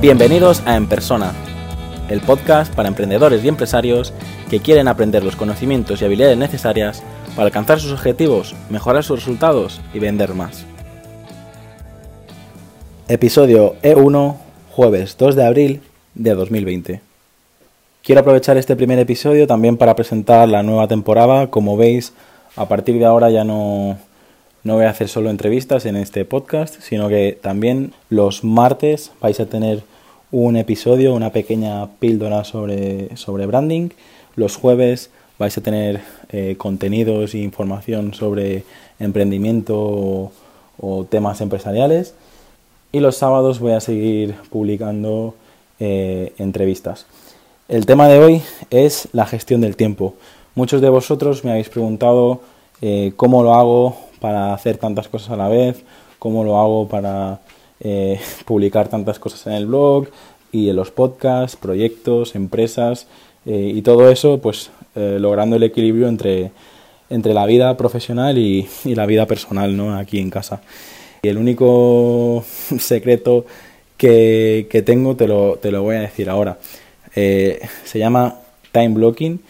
Bienvenidos a En Persona, el podcast para emprendedores y empresarios que quieren aprender los conocimientos y habilidades necesarias para alcanzar sus objetivos, mejorar sus resultados y vender más. Episodio E1, jueves 2 de abril de 2020. Quiero aprovechar este primer episodio también para presentar la nueva temporada. Como veis, a partir de ahora ya no, no voy a hacer solo entrevistas en este podcast, sino que también los martes vais a tener un episodio, una pequeña píldora sobre, sobre branding. Los jueves vais a tener eh, contenidos e información sobre emprendimiento o, temas empresariales. Y los sábados voy a seguir publicando eh, entrevistas. El tema de hoy es la gestión del tiempo. Muchos de vosotros me habéis preguntado eh, cómo lo hago para hacer tantas cosas a la vez, cómo lo hago para eh, publicar tantas cosas en el blog y en los podcasts, proyectos, empresas eh, y todo eso, pues eh, logrando el equilibrio entre, entre la vida profesional y, la vida personal, ¿no? Aquí en casa. Y el único secreto que, tengo te lo, te lo, voy a decir ahora. se llama time blocking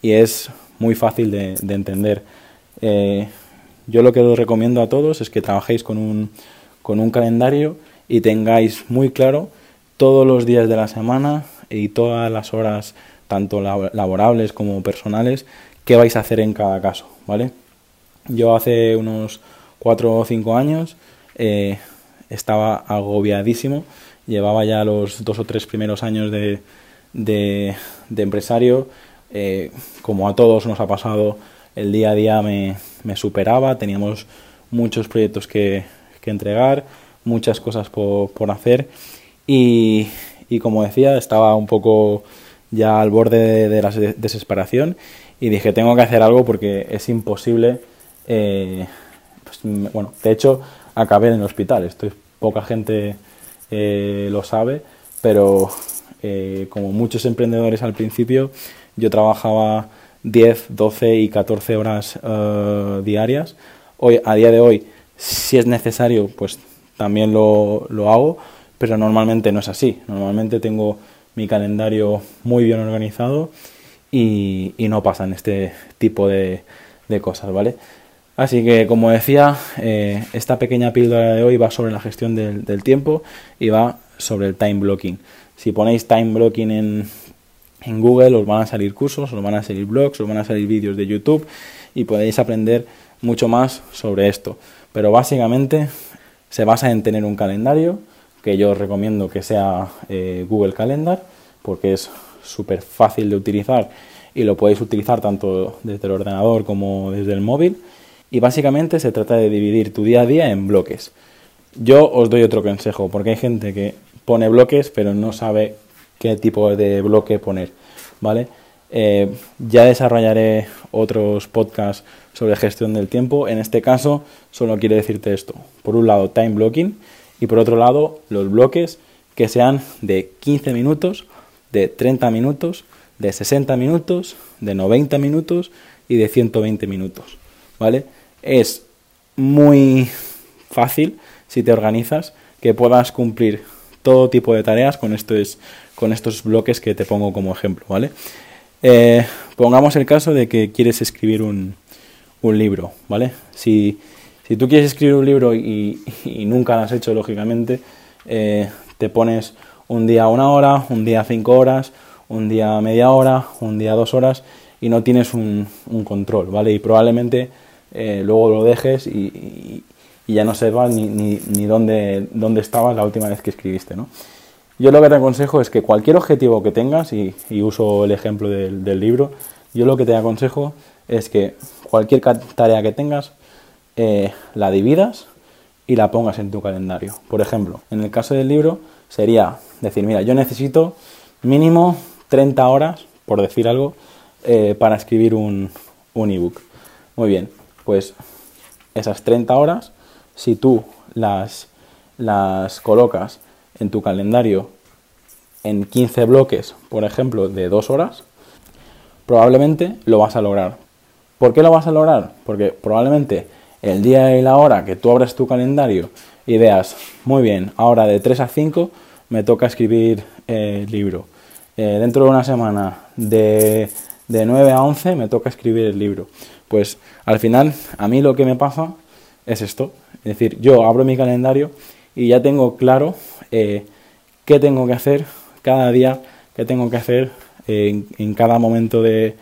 y es muy fácil de, de entender. Yo lo que os recomiendo a todos es que trabajéis con un, con un calendario y tengáis muy claro todos los días de la semana y todas las horas, tanto laborables como personales, qué vais a hacer en cada caso, ¿vale? Yo hace unos cuatro o cinco años eh, estaba agobiadísimo, llevaba ya los dos o tres primeros años de, de, empresario, eh, como a todos nos ha pasado, el día a día me, me superaba, teníamos muchos proyectos que, que entregar, muchas cosas por, por hacer y, y, como decía, estaba un poco ya al borde de, la desesperación y dije, tengo que hacer algo porque es imposible. Eh, pues, bueno, de hecho, acabé en el hospital. Estoy, poca gente eh, lo sabe, pero eh, como muchos emprendedores al principio, yo trabajaba 10, 12 y 14 horas diarias. Hoy, a día de hoy, si es necesario, pues también lo, lo hago, pero normalmente no es así. Normalmente tengo mi calendario muy bien organizado y, y no pasan este tipo de, de, cosas, ¿vale? Así que, como decía, eh, esta pequeña píldora de hoy va sobre la gestión del, tiempo y va sobre el time blocking. Si ponéis time blocking en, en Google, os van a salir cursos, os van a salir blogs, os van a salir vídeos de YouTube y podéis aprender mucho más sobre esto. Pero básicamente se basa en tener un calendario, que yo recomiendo que sea eh, Google Calendar, porque es súper fácil de utilizar y lo podéis utilizar tanto desde el ordenador como desde el móvil. Y básicamente se trata de dividir tu día a día en bloques. Yo os doy otro consejo, porque hay gente que pone bloques pero no sabe qué tipo de bloque poner, ¿vale? Eh, ya desarrollaré otros podcasts sobre gestión del tiempo. En este caso, solo quiero decirte esto. Por un lado, time blocking y por otro lado, los bloques que sean de 15 minutos, de 30 minutos, de 60 minutos, de 90 minutos y de 120 minutos. ¿Vale? Es muy fácil si te organizas que puedas cumplir todo tipo de tareas con estos, con estos bloques que te pongo como ejemplo, ¿vale? Eh, pongamos el caso de que quieres escribir un, un libro, ¿vale? Si, si, tú quieres escribir un libro y, nunca lo has hecho, lógicamente, eh, te pones un día una hora, un día cinco horas, un día media hora, un día dos horas y no tienes un, control, ¿vale? Y probablemente eh, luego lo dejes y, y, ya no sepas ni, ni, ni dónde, dónde estabas la última vez que escribiste, ¿no? Yo lo que te aconsejo es que cualquier objetivo que tengas, y, uso el ejemplo del, libro, yo lo que te aconsejo es que cualquier tarea que tengas eh, la dividas y la pongas en tu calendario. Por ejemplo, en el caso del libro sería decir, mira, yo necesito mínimo 30 horas, por decir algo, eh, para escribir un, un ebook. Muy bien, pues esas 30 horas, si tú las, las colocas en tu calendario en 15 bloques, por ejemplo, de 2 horas, probablemente lo vas a lograr. ¿Por qué lo vas a lograr? Porque probablemente el día y la hora que tú abras tu calendario y veas, muy bien, ahora de 3 a 5 me toca escribir el libro. dentro de una semana, de, de 9 a 11, me toca escribir el libro. Pues al final, a mí lo que me pasa es esto. Es decir, yo abro mi calendario y ya tengo claro eh, qué tengo que hacer cada día, qué tengo que hacer en, cada momento de,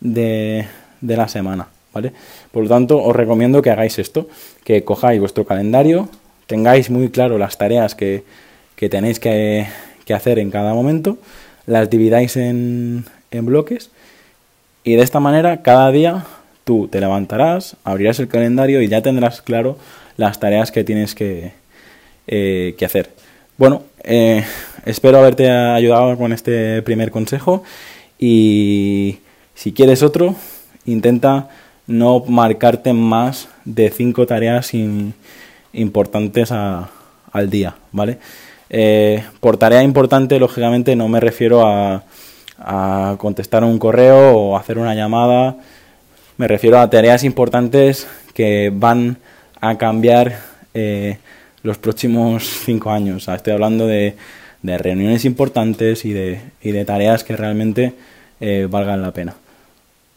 de, la semana. ¿vale? Por lo tanto, os recomiendo que hagáis esto, que cojáis vuestro calendario, tengáis muy claro las tareas que, que tenéis que, que, hacer en cada momento, las dividáis en, en bloques y de esta manera cada día tú te levantarás, abrirás el calendario y ya tendrás claro las tareas que tienes que, eh, que hacer. Bueno, eh, espero haberte ayudado con este primer consejo y si quieres otro, intenta no marcarte más de cinco tareas importantes al día, ¿vale? Eh, por tarea importante, lógicamente, no me refiero a, a contestar un correo o hacer una llamada me refiero a tareas importantes que van a cambiar eh, los próximos cinco años. estoy hablando de, reuniones importantes y de, de tareas que realmente eh, valgan la pena.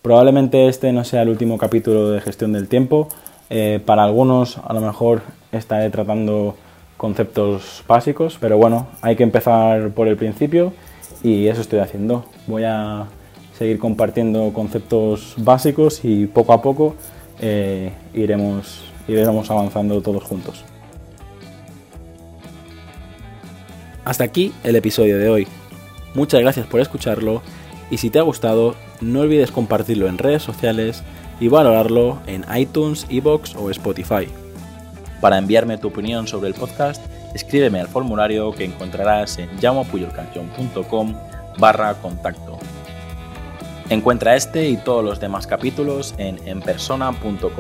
Probablemente este no sea el último capítulo de gestión del tiempo. Eh, para algunos a lo mejor estaré tratando conceptos básicos, pero bueno, hay que empezar por el principio y eso estoy haciendo. Voy a seguir compartiendo conceptos básicos y poco a poco eh, iremos, iremos avanzando todos juntos. Hasta aquí el episodio de hoy. Muchas gracias por escucharlo y si te ha gustado no olvides compartirlo en redes sociales y valorarlo en iTunes, Evox o Spotify. Para enviarme tu opinión sobre el podcast, escríbeme al formulario que encontrarás en llamopuyolcanción.com barra contacto. Encuentra este y todos los demás capítulos en enpersona.com.